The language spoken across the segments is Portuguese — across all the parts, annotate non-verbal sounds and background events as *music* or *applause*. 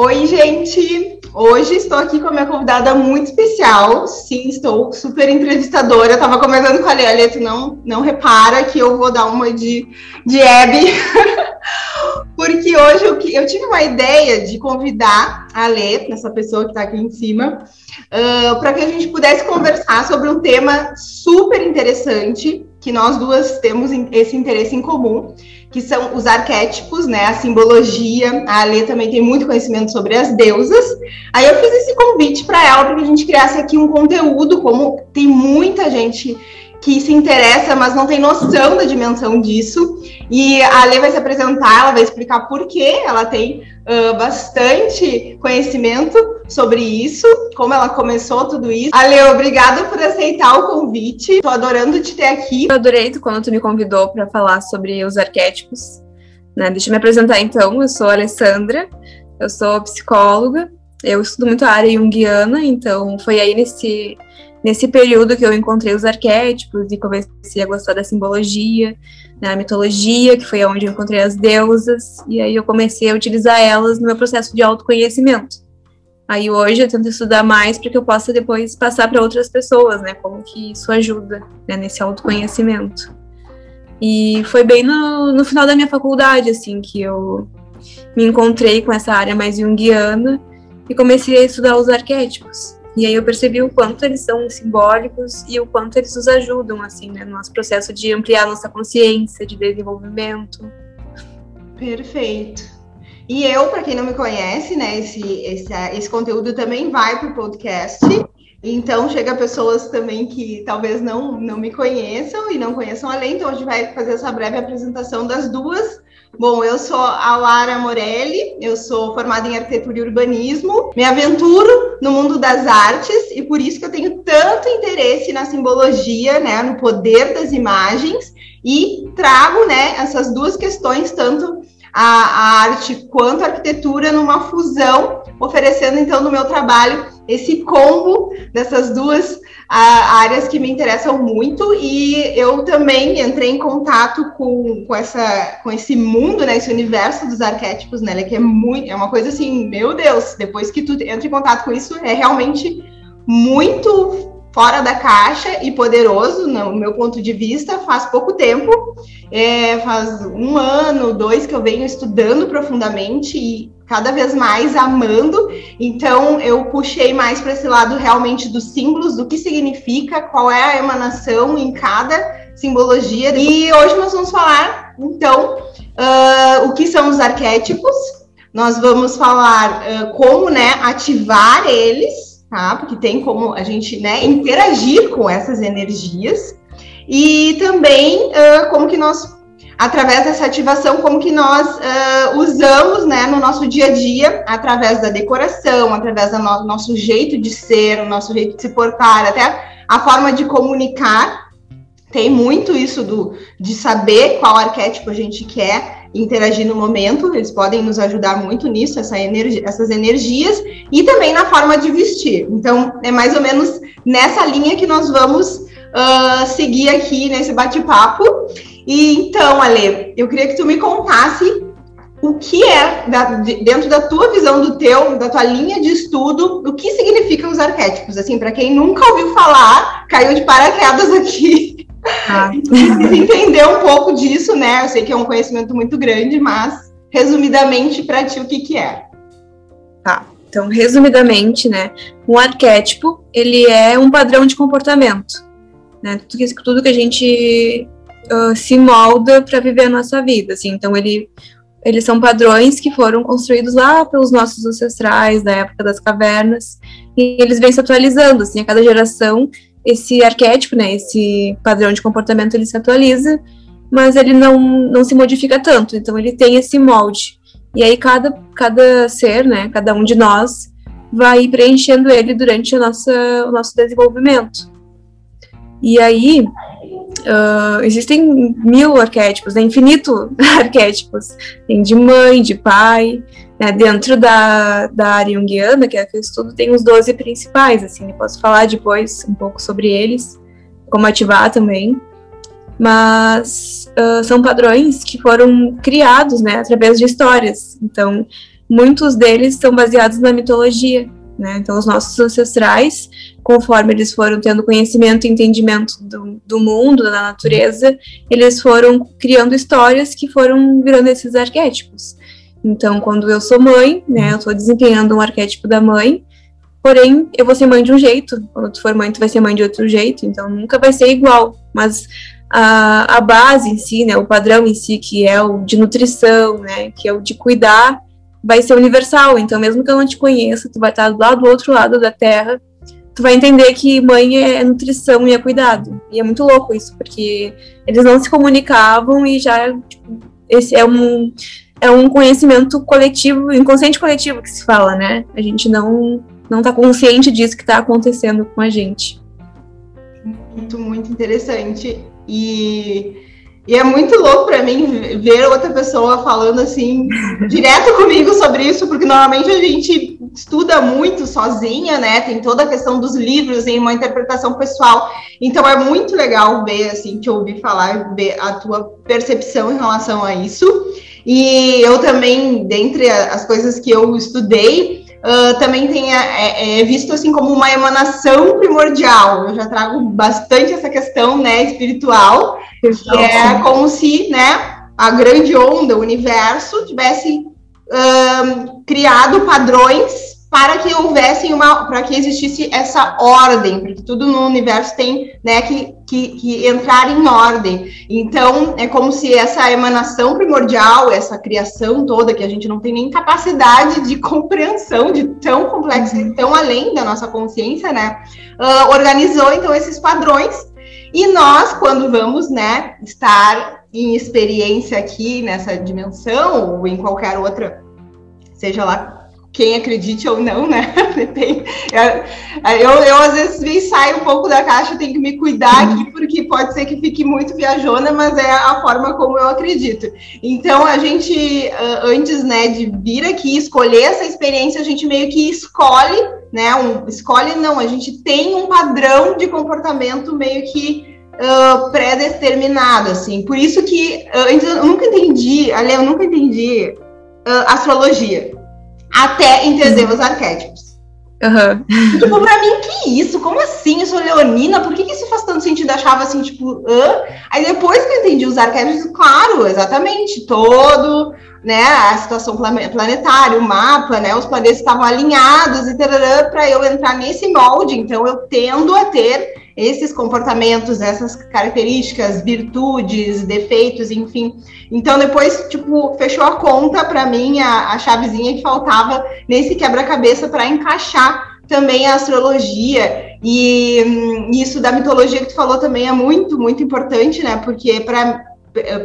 Oi, gente! Hoje estou aqui com a minha convidada muito especial. Sim, estou super entrevistadora. Eu tava comentando com a Lélia, tu não, não repara que eu vou dar uma de, de Hebe. *laughs* Porque hoje eu, eu, tive uma ideia de convidar a Lê, essa pessoa que está aqui em cima, uh, para que a gente pudesse conversar sobre um tema super interessante, que nós duas temos esse interesse em comum, que são os arquétipos, né, a simbologia. A Alê também tem muito conhecimento sobre as deusas. Aí eu fiz esse convite para ela para que a gente criasse aqui um conteúdo, como tem muita gente que se interessa, mas não tem noção da dimensão disso. E a Ale vai se apresentar, ela vai explicar por que ela tem uh, bastante conhecimento sobre isso, como ela começou tudo isso. Ale, obrigada por aceitar o convite. Estou adorando te ter aqui. Eu adorei quando tu me convidou para falar sobre os arquétipos. Né? Deixa eu me apresentar então. Eu sou a Alessandra, eu sou psicóloga. Eu estudo muito a área junguiana, então foi aí nesse nesse período que eu encontrei os arquétipos e comecei a gostar da simbologia, da mitologia, que foi onde eu encontrei as deusas, e aí eu comecei a utilizar elas no meu processo de autoconhecimento. Aí hoje eu tento estudar mais para que eu possa depois passar para outras pessoas, né? Como que isso ajuda né, nesse autoconhecimento. E foi bem no, no final da minha faculdade, assim, que eu me encontrei com essa área mais junguiana e comecei a estudar os arquétipos. E aí eu percebi o quanto eles são simbólicos e o quanto eles nos ajudam, assim, né, no nosso processo de ampliar nossa consciência, de desenvolvimento. Perfeito. E eu, para quem não me conhece, né, esse, esse, esse conteúdo também vai para o podcast. Então, chega pessoas também que talvez não, não me conheçam e não conheçam a lei. Então, a gente vai fazer essa breve apresentação das duas Bom, eu sou a Lara Morelli, eu sou formada em arquitetura e urbanismo, me aventuro no mundo das artes e por isso que eu tenho tanto interesse na simbologia, né, no poder das imagens e trago, né, essas duas questões, tanto a, a arte quanto a arquitetura, numa fusão, oferecendo então no meu trabalho esse combo dessas duas áreas que me interessam muito. E eu também entrei em contato com, com, essa, com esse mundo, né, esse universo dos arquétipos, né, que é muito, é uma coisa assim, meu Deus, depois que tu entra em contato com isso, é realmente muito fora da caixa e poderoso, no meu ponto de vista, faz pouco tempo, é, faz um ano, dois que eu venho estudando profundamente e cada vez mais amando. Então, eu puxei mais para esse lado realmente dos símbolos, do que significa, qual é a emanação em cada simbologia. E hoje nós vamos falar, então, uh, o que são os arquétipos. Nós vamos falar uh, como, né, ativar eles, tá? Porque tem como a gente, né, interagir com essas energias. E também uh, como que nós através dessa ativação, como que nós uh, usamos né, no nosso dia a dia, através da decoração, através do no nosso jeito de ser, o nosso jeito de se portar, até a forma de comunicar. Tem muito isso do, de saber qual arquétipo a gente quer interagir no momento, eles podem nos ajudar muito nisso, essa energia, essas energias, e também na forma de vestir. Então, é mais ou menos nessa linha que nós vamos uh, seguir aqui nesse bate-papo. E então, Ale, eu queria que tu me contasse o que é, da, dentro da tua visão, do teu, da tua linha de estudo, o que significam os arquétipos? Assim, para quem nunca ouviu falar, caiu de paraquedas aqui. *laughs* Ah. *laughs* entender um pouco disso, né? Eu sei que é um conhecimento muito grande, mas resumidamente para ti o que que é? Tá. Então, resumidamente, né, um arquétipo, ele é um padrão de comportamento, né? Tudo que, tudo que a gente uh, se molda para viver a nossa vida, assim. Então ele eles são padrões que foram construídos lá pelos nossos ancestrais da época das cavernas e eles vêm se atualizando, assim, a cada geração esse arquétipo, né, esse padrão de comportamento ele se atualiza, mas ele não não se modifica tanto. Então ele tem esse molde. E aí cada cada ser, né, cada um de nós vai preenchendo ele durante a nossa, o nosso desenvolvimento. E aí, Uh, existem mil arquétipos, né, infinito *laughs* arquétipos. Tem de mãe, de pai. Né, dentro da, da área junguiana, que é a que eu estudo, tem os 12 principais. Assim, eu posso falar depois um pouco sobre eles, como ativar também. Mas uh, são padrões que foram criados né, através de histórias. Então, muitos deles são baseados na mitologia, né? Então, os nossos ancestrais, conforme eles foram tendo conhecimento e entendimento do, do mundo, da natureza, eles foram criando histórias que foram virando esses arquétipos. Então, quando eu sou mãe, né, eu estou desempenhando um arquétipo da mãe, porém, eu vou ser mãe de um jeito, quando tu for mãe, tu vai ser mãe de outro jeito, então nunca vai ser igual, mas a, a base em si, né, o padrão em si, que é o de nutrição, né, que é o de cuidar, vai ser universal. Então, mesmo que eu não te conheça, tu vai estar lá do outro lado da Terra, tu vai entender que mãe é nutrição e é cuidado. E é muito louco isso, porque eles não se comunicavam e já tipo, esse é um é um conhecimento coletivo, inconsciente coletivo que se fala, né? A gente não não tá consciente disso que está acontecendo com a gente. Muito, muito interessante. E e é muito louco para mim ver outra pessoa falando assim, *laughs* direto comigo sobre isso, porque normalmente a gente estuda muito sozinha, né? Tem toda a questão dos livros em uma interpretação pessoal. Então é muito legal ver, assim, te ouvir falar, ver a tua percepção em relação a isso. E eu também, dentre as coisas que eu estudei, uh, também tenha é, é, visto assim como uma emanação primordial. Eu já trago bastante essa questão né, espiritual, que é como se né, a grande onda, o universo, tivesse uh, criado padrões para que houvesse uma, para que existisse essa ordem, porque tudo no universo tem, né, que, que, que, entrar em ordem. Então, é como se essa emanação primordial, essa criação toda, que a gente não tem nem capacidade de *laughs* compreensão de tão complexa e tão além da nossa consciência, né, uh, organizou então esses padrões. E nós, quando vamos, né, estar em experiência aqui nessa dimensão ou em qualquer outra, seja lá quem acredite ou não, né? *laughs* Eu, eu, às vezes saio um pouco da caixa, tenho que me cuidar aqui, porque pode ser que fique muito viajona, mas é a forma como eu acredito. Então, a gente, antes né, de vir aqui escolher essa experiência, a gente meio que escolhe, né? Um, escolhe não, a gente tem um padrão de comportamento meio que Uh, pré-determinado, assim. Por isso que uh, eu nunca entendi, ali eu nunca entendi uh, astrologia até entender uhum. os arquétipos. Uhum. Tipo, pra mim, que isso? Como assim? Eu sou leonina? Por que, que isso faz tanto sentido? Achava assim, tipo, hã? Aí depois que eu entendi os arquétipos, claro, exatamente, todo, né, a situação planetária, o mapa, né, os planetas estavam alinhados e para eu entrar nesse molde. Então, eu tendo a ter esses comportamentos, essas características, virtudes, defeitos, enfim. Então, depois, tipo, fechou a conta para mim, a, a chavezinha que faltava nesse quebra-cabeça para encaixar também a astrologia. E hum, isso da mitologia que tu falou também é muito, muito importante, né? Porque para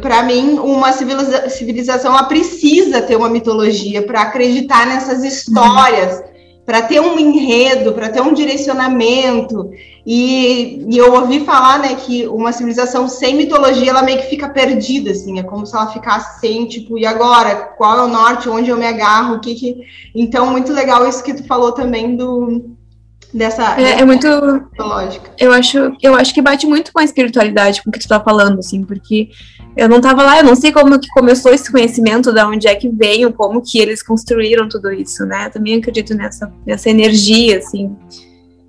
para mim, uma civiliza civilização ela precisa ter uma mitologia para acreditar nessas histórias, uhum para ter um enredo, para ter um direcionamento. E, e, eu ouvi falar, né, que uma civilização sem mitologia, ela meio que fica perdida, assim, é como se ela ficasse sem, tipo, e agora? Qual é o norte? Onde eu me agarro? O que que... Então, muito legal isso que tu falou também do dessa é, é muito lógica. Eu acho, eu acho que bate muito com a espiritualidade com o que tu tá falando, assim, porque eu não estava lá, eu não sei como que começou esse conhecimento, da onde é que veio, como que eles construíram tudo isso, né? Eu também acredito nessa, nessa energia, assim.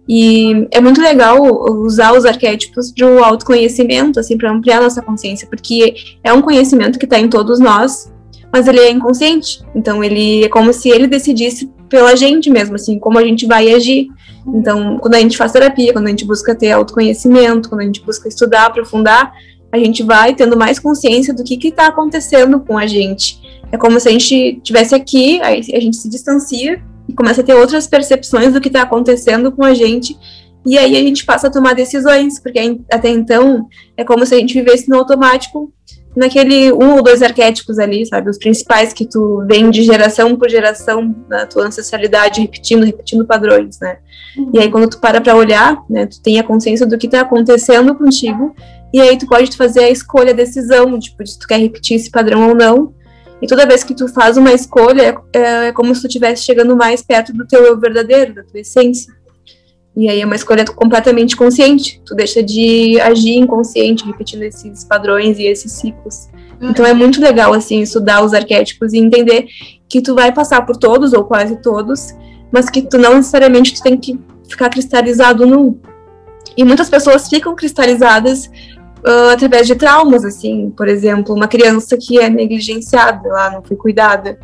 E é muito legal usar os arquétipos de um autoconhecimento, assim, para ampliar nossa consciência, porque é um conhecimento que está em todos nós, mas ele é inconsciente. Então, ele é como se ele decidisse pela gente mesmo, assim, como a gente vai agir. Então, quando a gente faz terapia, quando a gente busca ter autoconhecimento, quando a gente busca estudar, aprofundar, a gente vai tendo mais consciência do que está acontecendo com a gente. É como se a gente tivesse aqui, aí a gente se distancia e começa a ter outras percepções do que está acontecendo com a gente. E aí a gente passa a tomar decisões, porque até então é como se a gente vivesse no automático, naquele um ou dois arquétipos ali, sabe? Os principais que tu vem de geração por geração na tua ancestralidade, repetindo, repetindo padrões, né? Uhum. E aí quando tu para para olhar, né, tu tem a consciência do que está acontecendo contigo e aí tu pode fazer a escolha, a decisão, tipo, se tu quer repetir esse padrão ou não. E toda vez que tu faz uma escolha, é, é como se tu estivesse chegando mais perto do teu eu verdadeiro, da tua essência. E aí é uma escolha completamente consciente. Tu deixa de agir inconsciente, repetindo esses padrões e esses ciclos. Uhum. Então é muito legal, assim, estudar os arquétipos e entender que tu vai passar por todos ou quase todos, mas que tu não necessariamente tu tem que ficar cristalizado num. E muitas pessoas ficam cristalizadas uh, através de traumas, assim, por exemplo, uma criança que é negligenciada, lá não foi cuidada.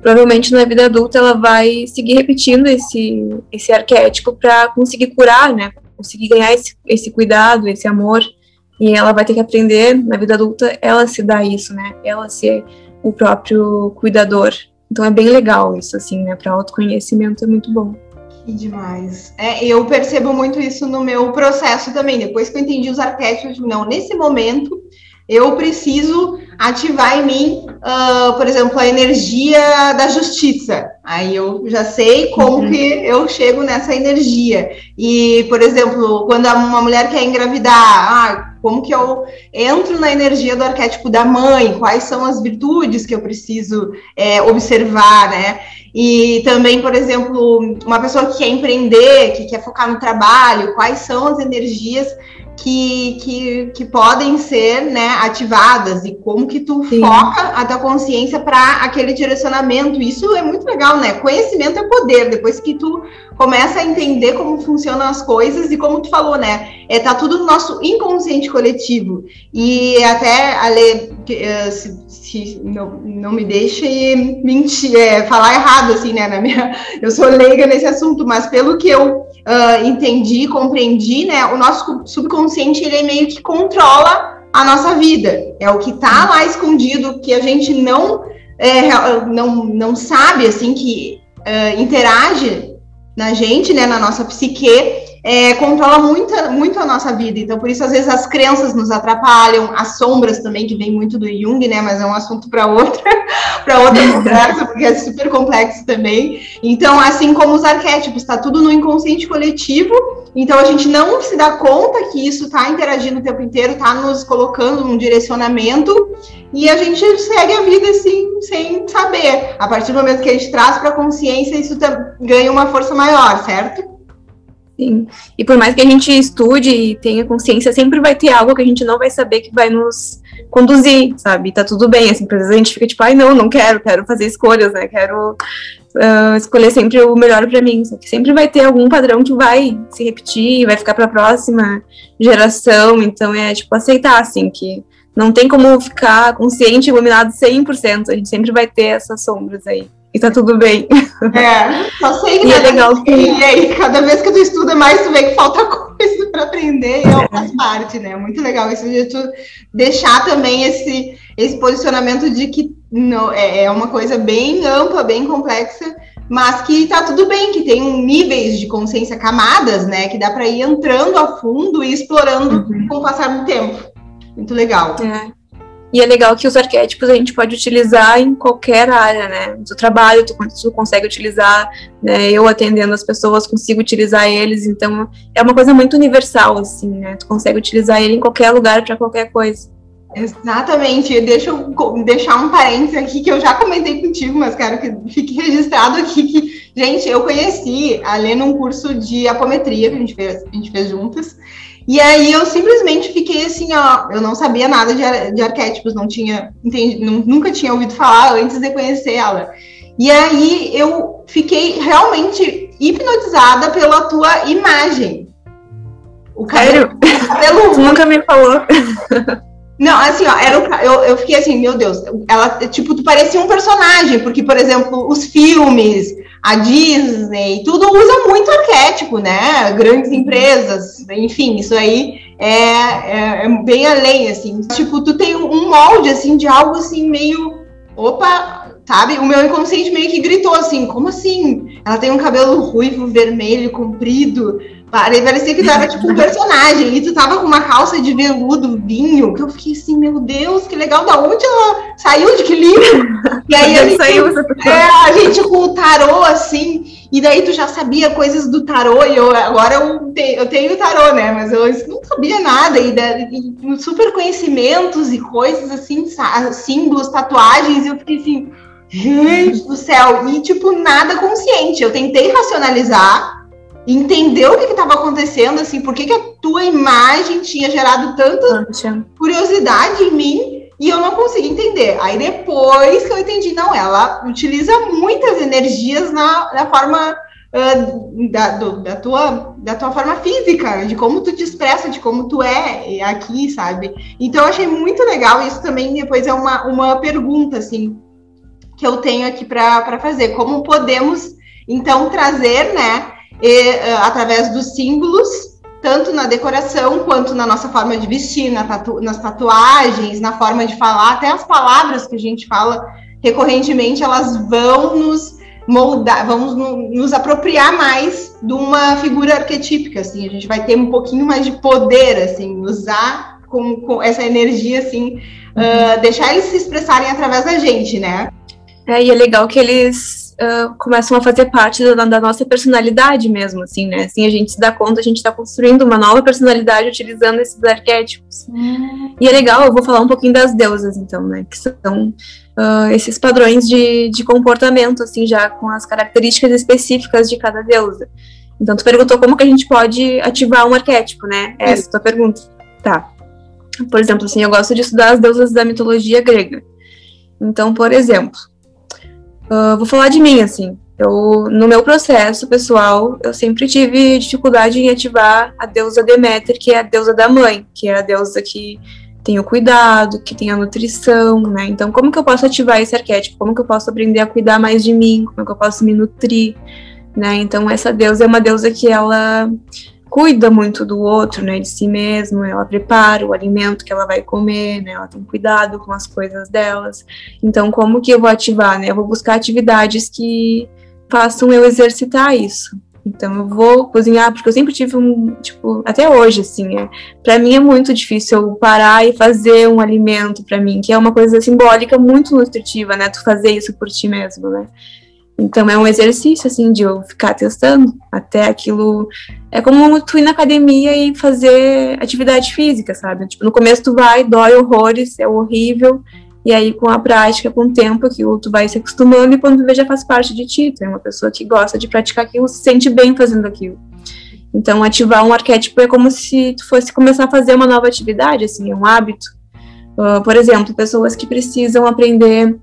Provavelmente na vida adulta ela vai seguir repetindo esse, esse arquétipo para conseguir curar, né? Conseguir ganhar esse, esse cuidado, esse amor. E ela vai ter que aprender na vida adulta ela se dar isso, né? Ela ser o próprio cuidador. Então é bem legal isso, assim, né? Para autoconhecimento é muito bom. Que demais. É, eu percebo muito isso no meu processo também. Depois que eu entendi os arquétipos, não, nesse momento eu preciso ativar em mim, uh, por exemplo, a energia da justiça. Aí eu já sei como uhum. que eu chego nessa energia. E, por exemplo, quando uma mulher quer engravidar, ah, como que eu entro na energia do arquétipo da mãe? Quais são as virtudes que eu preciso é, observar, né? E também, por exemplo, uma pessoa que quer empreender, que quer focar no trabalho, quais são as energias que, que, que podem ser né, ativadas e como que tu Sim. foca a tua consciência para aquele direcionamento. Isso é muito legal, né? Conhecimento é poder. Depois que tu começa a entender como funcionam as coisas e como tu falou, né? É, tá tudo no nosso inconsciente coletivo. E até, Ale, eh, se, se não, não me deixe mentir, é, falar errado, assim, né? Na minha, *laughs* eu sou leiga nesse assunto, mas pelo que eu uh, entendi, compreendi, né? O nosso subconsciente, ele é meio que controla a nossa vida. É o que tá lá escondido, que a gente não, é, não, não sabe, assim, que uh, interage na gente, né, na nossa psique, é, controla muito, muito a nossa vida. Então, por isso, às vezes, as crenças nos atrapalham, as sombras também, que vem muito do Jung, né? Mas é um assunto para outra, *laughs* para outra conversa, porque é super complexo também. Então, assim como os arquétipos, está tudo no inconsciente coletivo. Então, a gente não se dá conta que isso está interagindo o tempo inteiro, está nos colocando num direcionamento, e a gente segue a vida assim, sem saber. A partir do momento que a gente traz para a consciência, isso ganha uma força maior, certo? Sim. E por mais que a gente estude e tenha consciência, sempre vai ter algo que a gente não vai saber que vai nos conduzir, sabe? Tá tudo bem, assim, às vezes a gente fica tipo, ai, não, não quero, quero fazer escolhas, né? Quero uh, escolher sempre o melhor para mim. Só que sempre vai ter algum padrão que vai se repetir, vai ficar para a próxima geração. Então é tipo aceitar, assim, que não tem como ficar consciente, iluminado 100%. A gente sempre vai ter essas sombras aí e tá tudo bem. É, só sei que e é legal que... E aí, cada vez que tu estuda mais, tu vê que falta *laughs* coisa para aprender e é. faz parte, né? Muito legal isso de tu deixar também esse, esse posicionamento de que não, é, é uma coisa bem ampla, bem complexa, mas que tá tudo bem, que tem um níveis de consciência, camadas, né? Que dá para ir entrando a fundo e explorando uhum. com o passar do tempo. Muito legal. É. E é legal que os arquétipos a gente pode utilizar em qualquer área, né? Do trabalho, tu, tu consegue utilizar, né? Eu atendendo as pessoas consigo utilizar eles, então é uma coisa muito universal, assim, né? Tu consegue utilizar ele em qualquer lugar para qualquer coisa. Exatamente. Deixa eu deixar um parênteses aqui que eu já comentei contigo, mas quero que fique registrado aqui que, gente, eu conheci a Lê num curso de apometria que a gente fez, a gente fez juntas. E aí eu simplesmente fiquei assim, ó, eu não sabia nada de, de arquétipos, não tinha, entendi, nunca tinha ouvido falar antes de conhecer ela. E aí eu fiquei realmente hipnotizada pela tua imagem. O cabelo, Sério? *laughs* cabelo nunca me falou. Não, assim, ó, era o, eu, eu fiquei assim, meu Deus, ela, tipo, tu parecia um personagem, porque, por exemplo, os filmes, a Disney, tudo usa muito arquétipo, né? Grandes empresas, enfim, isso aí é, é, é bem além, assim. Tipo, tu tem um molde, assim, de algo, assim, meio, opa, sabe? O meu inconsciente meio que gritou, assim, como assim? Ela tem um cabelo ruivo, vermelho, comprido, Parecia que tu era tipo um personagem. E tu tava com uma calça de veludo, vinho, que eu fiquei assim, meu Deus, que legal, da onde ela saiu? De que livro? *laughs* E aí a gente, saiu é, a gente com o tarô, assim, e daí tu já sabia coisas do tarô, e eu agora eu, te, eu tenho o tarô, né? Mas eu não sabia nada, e, e super conhecimentos e coisas assim, símbolos, tatuagens, e eu fiquei assim, gente do céu, e tipo, nada consciente. Eu tentei racionalizar entender o que estava acontecendo, assim, por que, que a tua imagem tinha gerado tanta curiosidade em mim. e eu não consegui entender. Aí depois que eu entendi, não, ela utiliza muitas energias na, na forma uh, da, do, da, tua, da tua forma física, de como tu te expressa, de como tu é aqui, sabe? Então eu achei muito legal, isso também depois é uma, uma pergunta, assim, que eu tenho aqui para fazer. Como podemos, então, trazer, né, e, uh, através dos símbolos, tanto na decoração quanto na nossa forma de vestir, na tatu nas tatuagens, na forma de falar, até as palavras que a gente fala recorrentemente, elas vão nos moldar, vamos no, nos apropriar mais de uma figura arquetípica, assim, a gente vai ter um pouquinho mais de poder, assim, usar com, com essa energia, assim, uh, deixar eles se expressarem através da gente, né? É, e é legal que eles uh, começam a fazer parte da, da, nossa personalidade mesmo, assim, né? Assim, a gente se dá conta, a gente está construindo uma nova personalidade utilizando esses arquétipos. Hum. E é legal, eu vou falar um pouquinho das deusas, então, né? Que são uh, esses padrões de, de comportamento, assim, já com as características específicas de cada deusa. Então, tu perguntou como que a gente pode ativar um arquétipo, né? Essa é a tua pergunta. Tá. Por exemplo, assim, eu gosto de estudar as deusas da mitologia grega. Então, por exemplo, Uh, vou falar de mim, assim. Eu, no meu processo pessoal, eu sempre tive dificuldade em ativar a deusa Deméter, que é a deusa da mãe, que é a deusa que tem o cuidado, que tem a nutrição, né? Então, como que eu posso ativar esse arquétipo? Como que eu posso aprender a cuidar mais de mim? Como que eu posso me nutrir, né? Então, essa deusa é uma deusa que ela cuida muito do outro, né, de si mesmo, ela prepara o alimento que ela vai comer, né, ela tem cuidado com as coisas delas. Então, como que eu vou ativar, né? Eu vou buscar atividades que façam eu exercitar isso. Então, eu vou cozinhar, porque eu sempre tive um, tipo, até hoje, assim, é, para mim é muito difícil eu parar e fazer um alimento para mim, que é uma coisa simbólica muito nutritiva, né, tu fazer isso por ti mesmo, né. Então é um exercício assim de eu ficar testando até aquilo. É como tu ir na academia e fazer atividade física, sabe? Tipo, no começo tu vai, dói horrores, é horrível. E aí, com a prática, com o tempo, aquilo tu vai se acostumando e quando tu vê já faz parte de ti. Tu é uma pessoa que gosta de praticar aquilo, se sente bem fazendo aquilo. Então, ativar um arquétipo é como se tu fosse começar a fazer uma nova atividade, assim, é um hábito. Uh, por exemplo, pessoas que precisam aprender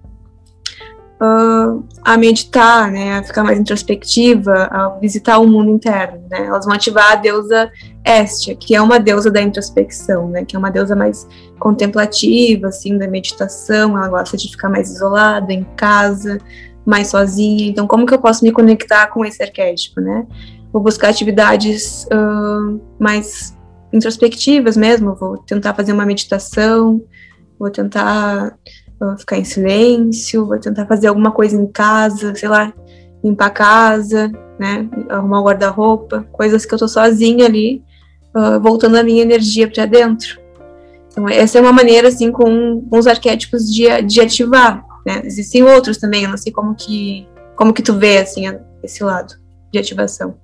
uh, a meditar, né, a ficar mais introspectiva, a visitar o mundo interno, né, elas vão ativar a deusa Estia, que é uma deusa da introspecção, né, que é uma deusa mais contemplativa, assim, da meditação, ela gosta de ficar mais isolada, em casa, mais sozinha, então como que eu posso me conectar com esse arquétipo, né, vou buscar atividades uh, mais introspectivas mesmo, vou tentar fazer uma meditação, vou tentar vou ficar em silêncio, vou tentar fazer alguma coisa em casa, sei lá, limpar a casa, né, arrumar o guarda-roupa, coisas que eu tô sozinha ali, uh, voltando a minha energia para dentro. Então, essa é uma maneira, assim, com, com os arquétipos de, de ativar, né, existem outros também, eu não sei como que, como que tu vê, assim, esse lado de ativação.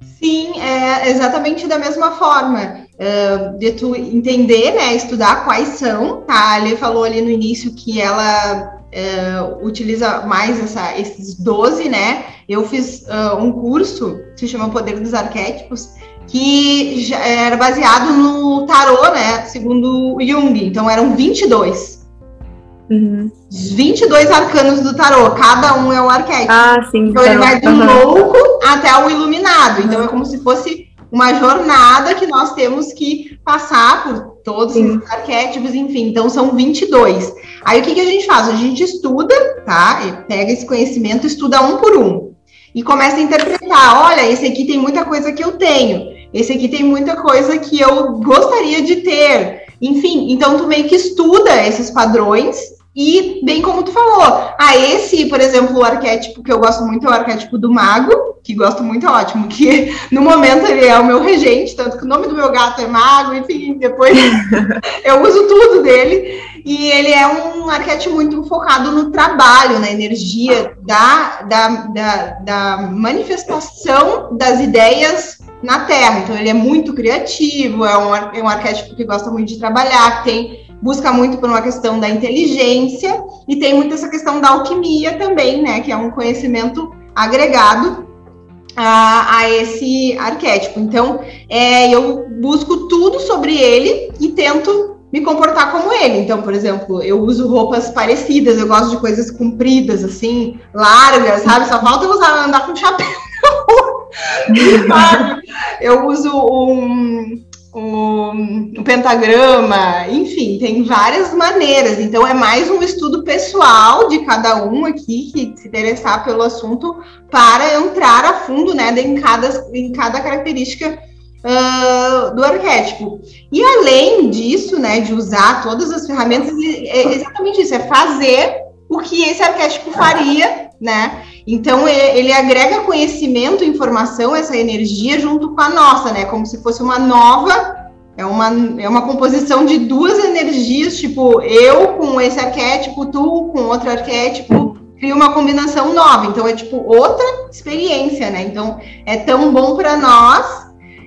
Sim, é exatamente da mesma forma. Uh, de tu entender, né, estudar quais são, tá? A Ali falou ali no início que ela uh, utiliza mais essa, esses 12, né? Eu fiz uh, um curso, se chama Poder dos Arquétipos, que era baseado no tarô, né, segundo Jung. Então eram 22. Uhum. Os 22 arcanos do tarô, cada um é um arquétipo. Ah, sim. Então ele vai do uhum. louco até o iluminado. Então é como se fosse uma jornada que nós temos que passar por todos Sim. esses arquétipos, enfim. Então, são 22. Aí, o que, que a gente faz? A gente estuda, tá? E pega esse conhecimento, estuda um por um. E começa a interpretar. Olha, esse aqui tem muita coisa que eu tenho. Esse aqui tem muita coisa que eu gostaria de ter. Enfim, então tu meio que estuda esses padrões e bem como tu falou, ah, esse, por exemplo, o arquétipo que eu gosto muito é o arquétipo do mago, que gosto muito, é ótimo, que *laughs* no momento ele é o meu regente, tanto que o nome do meu gato é mago, enfim, depois *laughs* eu uso tudo dele. E ele é um arquétipo muito focado no trabalho, na energia da, da, da, da manifestação das ideias na Terra. Então, ele é muito criativo, é um, é um arquétipo que gosta muito de trabalhar, tem busca muito por uma questão da inteligência e tem muito essa questão da alquimia também, né? Que é um conhecimento agregado a, a esse arquétipo. Então, é, eu busco tudo sobre ele e tento me comportar como ele. Então, por exemplo, eu uso roupas parecidas, eu gosto de coisas compridas, assim, largas, sabe? Só falta usar, andar com chapéu. *laughs* eu uso um, um, um, pentagrama, enfim, tem várias maneiras. Então, é mais um estudo pessoal de cada um aqui que se interessar pelo assunto para entrar a fundo, né, em cada, em cada característica uh, do arquétipo. E além disso, né, de usar todas as ferramentas, é exatamente isso, é fazer o que esse arquétipo faria, né? Então ele agrega conhecimento, informação, essa energia junto com a nossa, né? Como se fosse uma nova, é uma, é uma composição de duas energias, tipo eu com esse arquétipo, tu com outro arquétipo, cria uma combinação nova. Então é tipo outra experiência, né? Então é tão bom para nós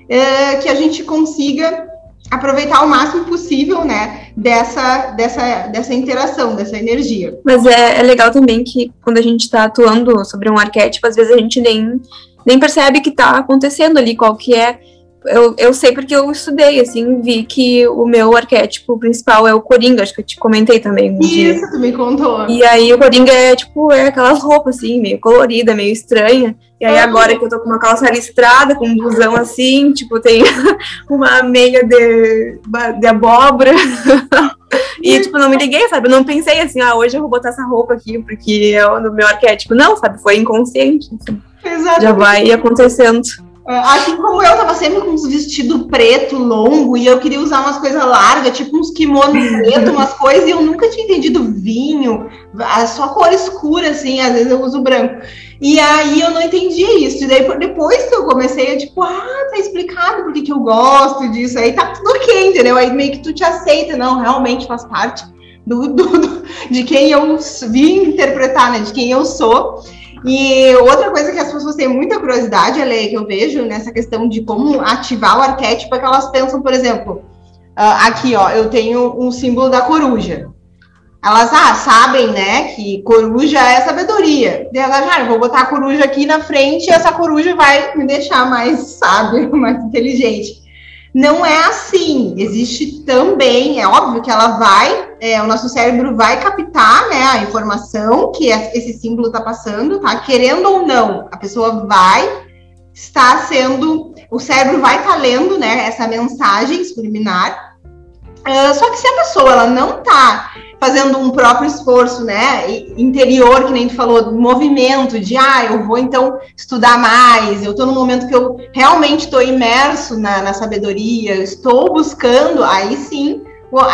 é, que a gente consiga aproveitar o máximo possível, né, dessa, dessa, dessa interação, dessa energia. Mas é, é legal também que quando a gente está atuando sobre um arquétipo, às vezes a gente nem, nem percebe que está acontecendo ali, qual que é eu, eu sei porque eu estudei, assim, vi que o meu arquétipo principal é o Coringa, acho que eu te comentei também. Um Isso, dia. tu me contou. E aí o Coringa é, tipo, é aquelas roupas, assim, meio colorida, meio estranha. E aí agora que eu tô com uma calça listrada, com um blusão assim, tipo, tem *laughs* uma meia de, de abóbora. *laughs* e, tipo, não me liguei, sabe? Eu não pensei assim, ah, hoje eu vou botar essa roupa aqui, porque é o meu arquétipo. Não, sabe? Foi inconsciente. Assim. Exatamente. Já vai acontecendo. É, assim como eu tava sempre com uns vestidos preto, longo, e eu queria usar umas coisas largas, tipo uns kimonos preto, umas coisas, e eu nunca tinha entendido vinho, só cor escura, assim, às vezes eu uso branco. E aí eu não entendia isso. E daí depois que eu comecei, eu tipo, ah, tá explicado por que, que eu gosto disso. Aí tá tudo ok, entendeu? Aí meio que tu te aceita, não, realmente faz parte do, do, do de quem eu vim interpretar, né? De quem eu sou. E outra coisa que as pessoas têm muita curiosidade, Ale, que eu vejo nessa questão de como ativar o arquétipo, é que elas pensam, por exemplo, uh, aqui, ó, eu tenho um símbolo da coruja. Elas, ah, sabem, né, que coruja é sabedoria. E elas, ah, vou botar a coruja aqui na frente e essa coruja vai me deixar mais sábio, *laughs* mais inteligente. Não é assim. Existe também, é óbvio que ela vai, é, o nosso cérebro vai captar né, a informação que esse símbolo está passando, tá? Querendo ou não, a pessoa vai estar sendo, o cérebro vai estar tá lendo né, essa mensagem subliminar. Uh, só que se a pessoa ela não está fazendo um próprio esforço, né, interior, que nem tu falou, movimento de, ah, eu vou então estudar mais, eu estou no momento que eu realmente estou imerso na, na sabedoria, estou buscando, aí sim,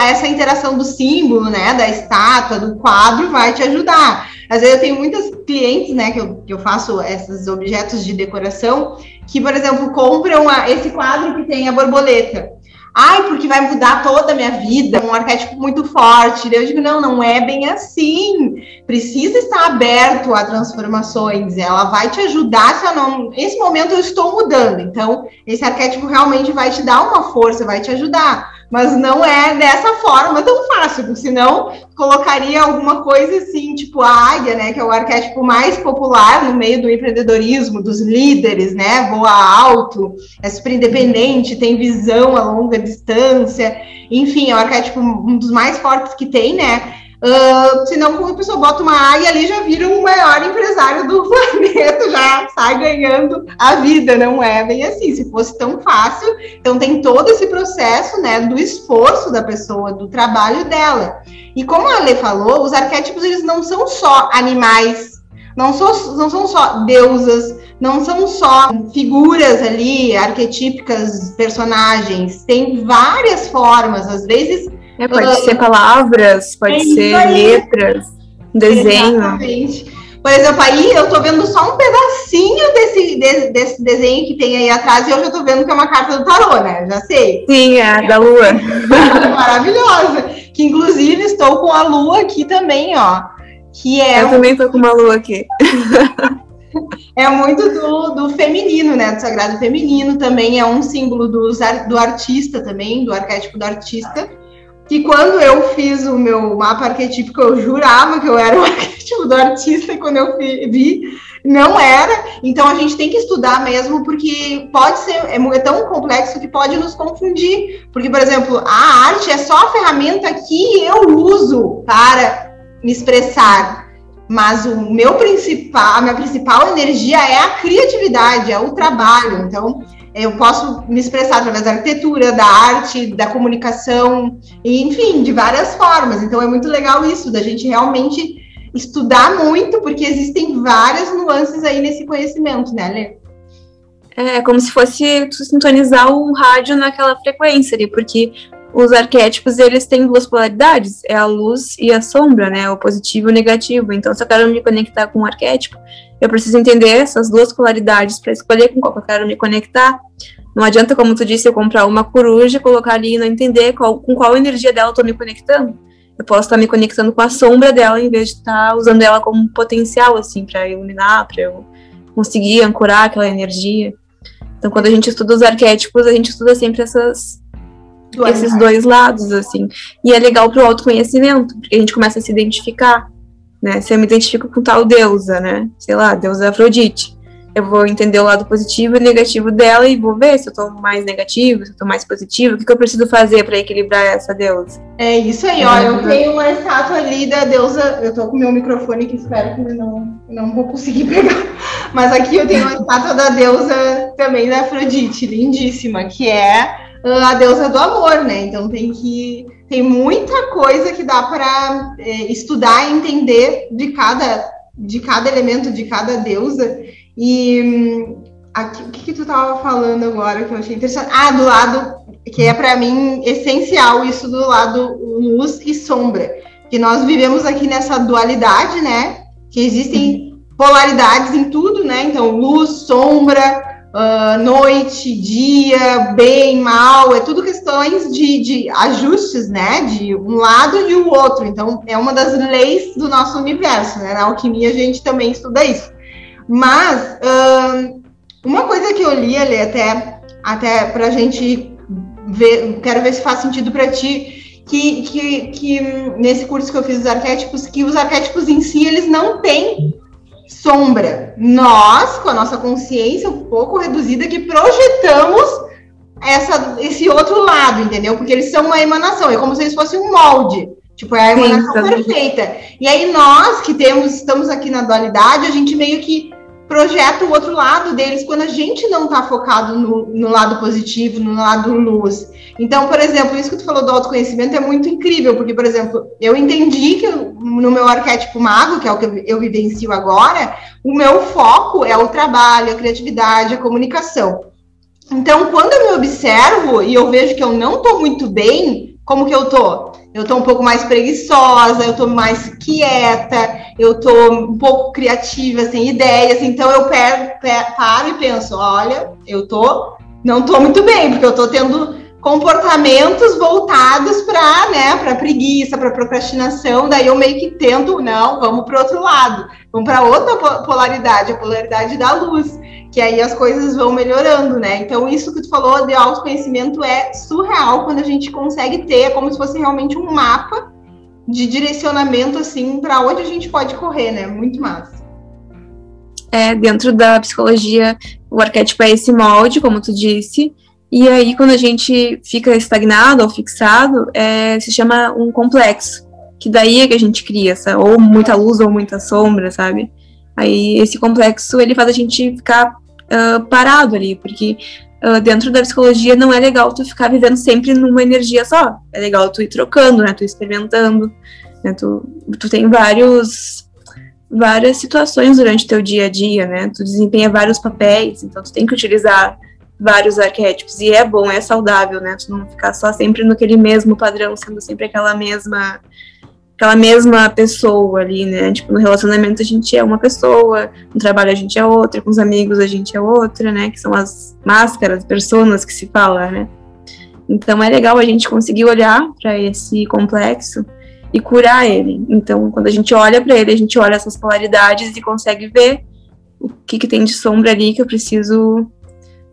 essa interação do símbolo, né, da estátua, do quadro, vai te ajudar. Às vezes eu tenho muitas clientes, né, que eu, que eu faço esses objetos de decoração, que, por exemplo, compram a, esse quadro que tem a borboleta. Ai, porque vai mudar toda a minha vida, um arquétipo muito forte. Eu digo, não, não é bem assim. Precisa estar aberto a transformações. Ela vai te ajudar se eu não. Nesse momento eu estou mudando. Então, esse arquétipo realmente vai te dar uma força, vai te ajudar mas não é dessa forma tão fácil, porque senão colocaria alguma coisa assim, tipo a águia, né, que é o arquétipo mais popular no meio do empreendedorismo, dos líderes, né, voa alto, é super independente, tem visão a longa distância, enfim, é o arquétipo um dos mais fortes que tem, né, Uh, senão, a pessoa bota uma águia ali, já vira o maior empresário do *laughs* planeta, já sai ganhando a vida, não é bem assim. Se fosse tão fácil, então tem todo esse processo, né, do esforço da pessoa, do trabalho dela. E como a Ale falou, os arquétipos, eles não são só animais, não, são, não são só deusas, não são só figuras ali, arquetípicas, personagens, tem várias formas, às vezes é, pode uh, ser palavras, pode é ser letras, desenho. Exatamente. Por exemplo, aí eu tô vendo só um pedacinho desse, desse, desse, desenho que tem aí atrás e eu já tô vendo que é uma carta do tarô, né? Já sei. Sim, é da lua. Maravilhosa. Que inclusive estou com a lua aqui também, ó. Que é eu um... também tô com uma lua aqui. *laughs* é muito do, do feminino, né? Do sagrado feminino. Também é um símbolo do, do artista também, do arquétipo do artista que quando eu fiz o meu mapa arquetípico, eu jurava que eu era o *laughs* arquétipo do artista, e quando eu vi, não era. Então a gente tem que estudar mesmo, porque pode ser, é, é tão complexo que pode nos confundir. Porque, por exemplo, a arte é só a ferramenta que eu uso para me expressar. Mas o meu principal, a minha principal energia é a criatividade, é o trabalho. Então, eu posso me expressar através da arquitetura, da arte, da comunicação, enfim, de várias formas. Então é muito legal isso, da gente realmente estudar muito, porque existem várias nuances aí nesse conhecimento, né, Lê? É como se fosse sintonizar o rádio naquela frequência ali, porque os arquétipos eles têm duas polaridades, é a luz e a sombra, né? O positivo e o negativo. Então, se eu quero me conectar com um arquétipo, eu preciso entender essas duas polaridades para escolher com qual eu quero me conectar. Não adianta, como tu disse, eu comprar uma coruja, colocar ali e não entender qual, com qual energia dela eu estou me conectando. Eu posso estar me conectando com a sombra dela em vez de estar usando ela como potencial, assim, para iluminar, para eu conseguir ancorar aquela energia. Então, quando a gente estuda os arquétipos, a gente estuda sempre essas, esses dois lados, assim. E é legal para o autoconhecimento, porque a gente começa a se identificar né? Se eu me identifico com tal deusa, né? Sei lá, deusa Afrodite. Eu vou entender o lado positivo e negativo dela e vou ver se eu tô mais negativo, se eu tô mais positivo, o que, que eu preciso fazer para equilibrar essa deusa. É isso aí, ó. Eu tenho uma estátua ali da deusa. Eu tô com meu microfone que espero que não, não vou conseguir *laughs* pegar. Mas aqui eu tenho uma estátua da deusa também da Afrodite, lindíssima, que é a deusa do amor, né? Então tem que tem muita coisa que dá para é, estudar e entender de cada de cada elemento de cada deusa e hum, aqui, o que, que tu estava falando agora que eu achei interessante? Ah, do lado que é para mim essencial isso do lado luz e sombra, que nós vivemos aqui nessa dualidade, né? Que existem polaridades em tudo, né? Então luz, sombra, uh, noite, dia, bem, mal, é tudo questões de, de, ajustes, né? De um lado e o outro. Então, é uma das leis do nosso universo, né? Na alquimia a gente também estuda isso. Mas uh, uma coisa que eu li ali até, até para a gente ver, quero ver se faz sentido para ti. Que, que, que nesse curso que eu fiz dos arquétipos, que os arquétipos em si eles não têm sombra. Nós, com a nossa consciência um pouco reduzida, que projetamos essa, esse outro lado, entendeu? Porque eles são uma emanação, é como se eles fossem um molde. Tipo, é a emanação Sim, perfeita. E aí nós que temos, estamos aqui na dualidade, a gente meio que projeta o outro lado deles quando a gente não está focado no, no, lado positivo, no lado luz. Então, por exemplo, isso que tu falou do autoconhecimento é muito incrível, porque, por exemplo, eu entendi que no meu arquétipo mago, que é o que eu, eu vivencio agora, o meu foco é o trabalho, a criatividade, a comunicação. Então, quando eu me observo e eu vejo que eu não estou muito bem, como que eu tô? Eu tô um pouco mais preguiçosa, eu tô mais quieta, eu tô um pouco criativa, sem ideias, então eu paro e penso, olha, eu tô, não tô muito bem, porque eu tô tendo comportamentos voltados para, né, para preguiça, para procrastinação, daí eu meio que tento, não, vamos para outro lado, vamos para outra polaridade, a polaridade da luz, que aí as coisas vão melhorando, né? Então isso que tu falou de autoconhecimento é surreal quando a gente consegue ter, é como se fosse realmente um mapa de direcionamento assim para onde a gente pode correr, né? Muito massa. É, dentro da psicologia, o arquétipo é esse molde, como tu disse, e aí, quando a gente fica estagnado ou fixado, é, se chama um complexo. Que daí é que a gente cria, essa, ou muita luz ou muita sombra, sabe? Aí esse complexo, ele faz a gente ficar uh, parado ali, porque uh, dentro da psicologia não é legal tu ficar vivendo sempre numa energia só. É legal tu ir trocando, né? Tu experimentando, né? Tu, tu tem vários várias situações durante teu dia a dia, né? Tu desempenha vários papéis, então tu tem que utilizar vários arquétipos. E é bom, é saudável, né? Tu não ficar só sempre naquele mesmo padrão, sendo sempre aquela mesma aquela mesma pessoa ali, né? Tipo, no relacionamento a gente é uma pessoa, no trabalho a gente é outra, com os amigos a gente é outra, né? Que são as máscaras, personas que se fala, né? Então é legal a gente conseguir olhar para esse complexo e curar ele. Então, quando a gente olha para ele, a gente olha essas polaridades e consegue ver o que, que tem de sombra ali que eu preciso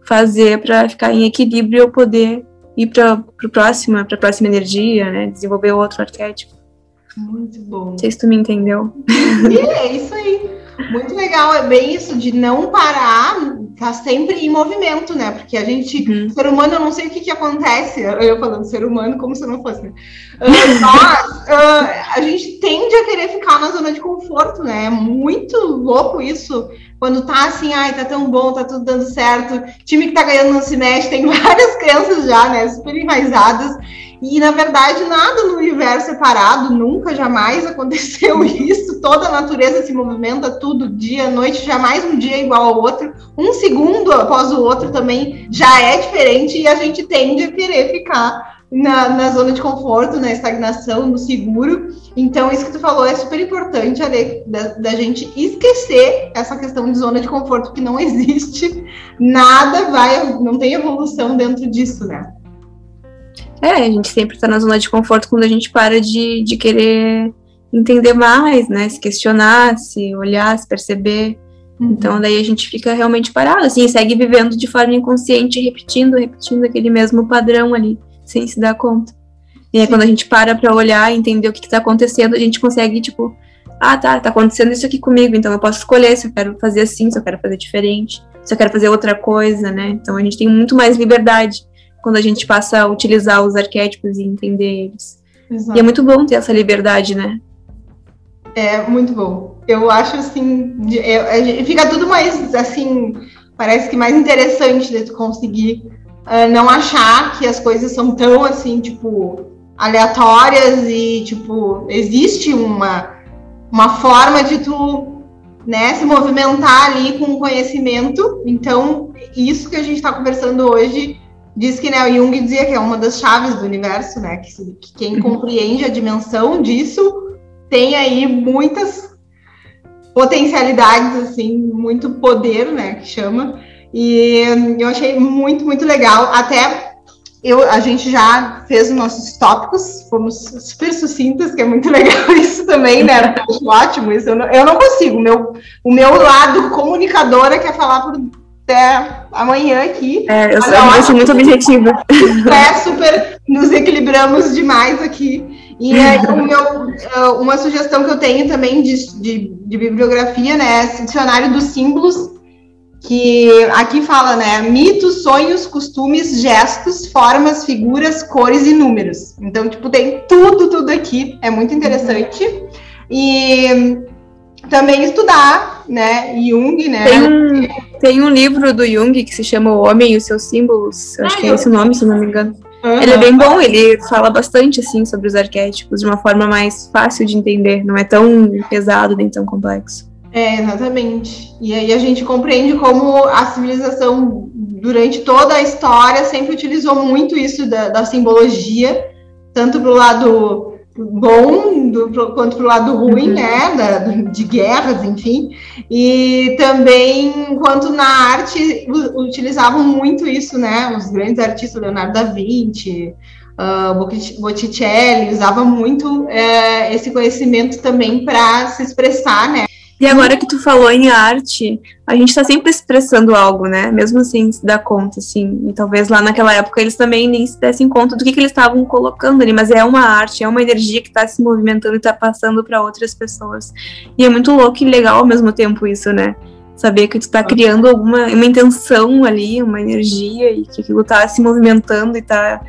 fazer para ficar em equilíbrio e eu poder ir para o próximo, para a próxima energia, né? Desenvolver outro arquétipo. Muito bom. Não sei se tu me entendeu. E é isso aí. Muito legal, é bem isso de não parar, tá sempre em movimento, né? Porque a gente, uhum. ser humano, eu não sei o que que acontece, eu falando ser humano como se eu não fosse, né? *laughs* Uh, a gente tende a querer ficar na zona de conforto, né? É muito louco isso, quando tá assim, ai, tá tão bom, tá tudo dando certo, time que tá ganhando não se mexe, tem *laughs* várias crianças já, né, super enraizadas, e, na verdade, nada no universo é parado, nunca, jamais aconteceu *laughs* isso. Toda a natureza se movimenta, tudo, dia, noite, jamais um dia é igual ao outro. Um segundo após o outro também já é diferente e a gente tende a querer ficar na, na zona de conforto, na estagnação, no seguro. Então, isso que tu falou é super importante, Ale, da, da gente esquecer essa questão de zona de conforto que não *laughs* existe. Nada vai, não tem evolução dentro disso, né? É, a gente sempre está na zona de conforto quando a gente para de, de querer entender mais, né? Se questionar, se olhar, se perceber. Uhum. Então daí a gente fica realmente parado, assim, segue vivendo de forma inconsciente, repetindo, repetindo aquele mesmo padrão ali, sem se dar conta. E aí Sim. quando a gente para para olhar e entender o que está acontecendo, a gente consegue, tipo, ah, tá, tá acontecendo isso aqui comigo, então eu posso escolher se eu quero fazer assim, se eu quero fazer diferente, se eu quero fazer outra coisa, né? Então a gente tem muito mais liberdade quando a gente passa a utilizar os arquétipos e entender eles. Exato. E é muito bom ter essa liberdade, né? É muito bom. Eu acho assim, é, é, fica tudo mais assim, parece que mais interessante de tu conseguir uh, não achar que as coisas são tão assim, tipo, aleatórias e tipo, existe uma uma forma de tu né, se movimentar ali com conhecimento. Então, isso que a gente está conversando hoje diz que né, o Jung dizia que é uma das chaves do universo, né? Que, que quem uhum. compreende a dimensão disso tem aí muitas potencialidades, assim, muito poder, né? Que chama. E eu achei muito, muito legal. Até eu, a gente já fez os nossos tópicos, fomos super sucintas, que é muito *laughs* legal isso também, né? Acho ótimo isso. Eu não, eu não consigo. O meu, o meu lado comunicadora quer falar por até amanhã aqui. É, eu, sou, sou muito objetiva. É, super, nos equilibramos demais aqui. E aí, o meu, eh, uma sugestão que eu tenho também de, de, de bibliografia, né, é dicionário dos símbolos, que aqui fala, né, mitos, sonhos, costumes, gestos, formas, figuras, cores e números. Então, tipo, tem tudo, tudo aqui, é muito interessante. E também estudar, né, Jung, né? Tem um, tem um livro do Jung que se chama O Homem e os Seus Símbolos, acho que é esse o nome, se não me engano. Uhum. Ele é bem bom, ele fala bastante, assim, sobre os arquétipos de uma forma mais fácil de entender, não é tão pesado nem tão complexo. É, exatamente. E aí a gente compreende como a civilização, durante toda a história, sempre utilizou muito isso da, da simbologia, tanto para o lado bom do, quanto para o lado ruim, uhum. né, da, de guerras, enfim, e também quanto na arte utilizavam muito isso, né, os grandes artistas, Leonardo da Vinci, uh, Botticelli, usava muito uh, esse conhecimento também para se expressar, né, e agora que tu falou em arte, a gente está sempre expressando algo, né? Mesmo sem se dar conta, assim. E talvez lá naquela época eles também nem se dessem conta do que, que eles estavam colocando ali, mas é uma arte, é uma energia que está se movimentando e está passando para outras pessoas. E é muito louco e legal ao mesmo tempo isso, né? Saber que tu está criando alguma uma intenção ali, uma energia e que aquilo está se movimentando e está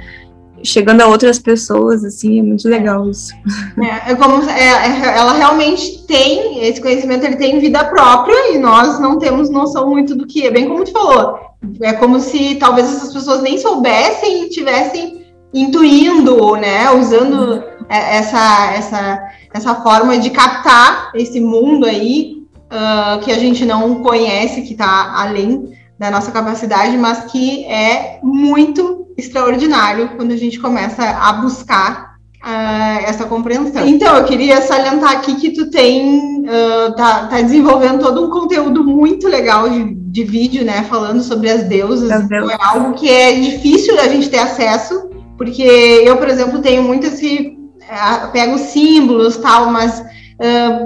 chegando a outras pessoas, assim, é muito legal isso. É, é como é, é, ela realmente tem esse conhecimento, ele tem vida própria e nós não temos noção muito do que é, bem como tu falou. É como se talvez essas pessoas nem soubessem e tivessem intuindo, né, usando é, essa essa essa forma de captar esse mundo aí uh, que a gente não conhece, que está além da nossa capacidade, mas que é muito extraordinário quando a gente começa a buscar uh, essa compreensão. Então, eu queria salientar aqui que tu tem, uh, tá, tá, desenvolvendo todo um conteúdo muito legal de, de vídeo, né, falando sobre as deusas. Então, é algo que é difícil da gente ter acesso, porque eu, por exemplo, tenho muito esse, uh, pego símbolos tal, mas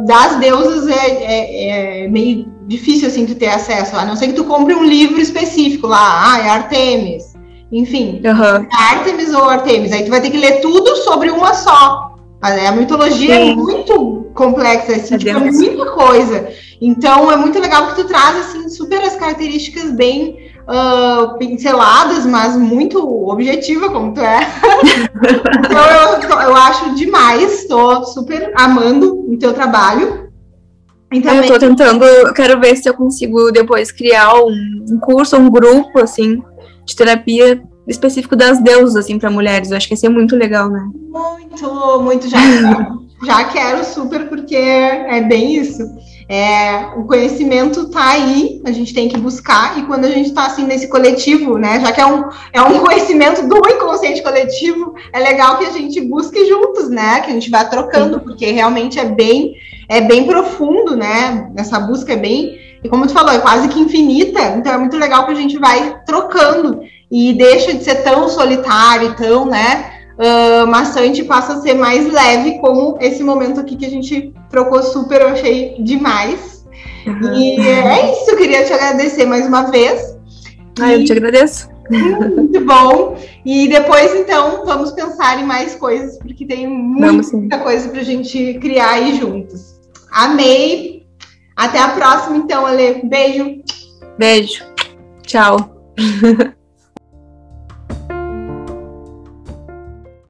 das deusas é, é, é meio difícil assim tu ter acesso, a não ser que tu compre um livro específico lá, ah, é Artemis. Enfim, uhum. Artemis ou Artemis. Aí tu vai ter que ler tudo sobre uma só. A mitologia é Sim. é muito complexa, assim, é tipo, é muita coisa. Então é muito legal que tu traz assim super as características bem uh, pinceladas, mas muito objetiva como tu é. *laughs* então eu, eu acho demais, estou super amando o teu trabalho. Então, eu tô tentando, quero ver se eu consigo depois criar um, um curso, um grupo, assim, de terapia específico das deusas, assim, para mulheres. Eu acho que ia ser muito legal, né? Muito, muito. Já, *laughs* já quero super, porque é bem isso. É, o conhecimento tá aí, a gente tem que buscar, e quando a gente está assim nesse coletivo, né? Já que é um, é um conhecimento do inconsciente coletivo, é legal que a gente busque juntos, né? Que a gente vá trocando, porque realmente é bem, é bem profundo, né? Essa busca é bem, e como tu falou, é quase que infinita, então é muito legal que a gente vai trocando e deixa de ser tão solitário, tão, né? Uh, maçante passa a ser mais leve, como esse momento aqui que a gente trocou super, eu achei demais. Uhum. E é isso, eu queria te agradecer mais uma vez. Ah, eu te agradeço. Muito bom. E depois, então, vamos pensar em mais coisas, porque tem muita coisa para a gente criar aí juntos. Amei. Até a próxima, então, Ale. Beijo. Beijo. Tchau. *laughs*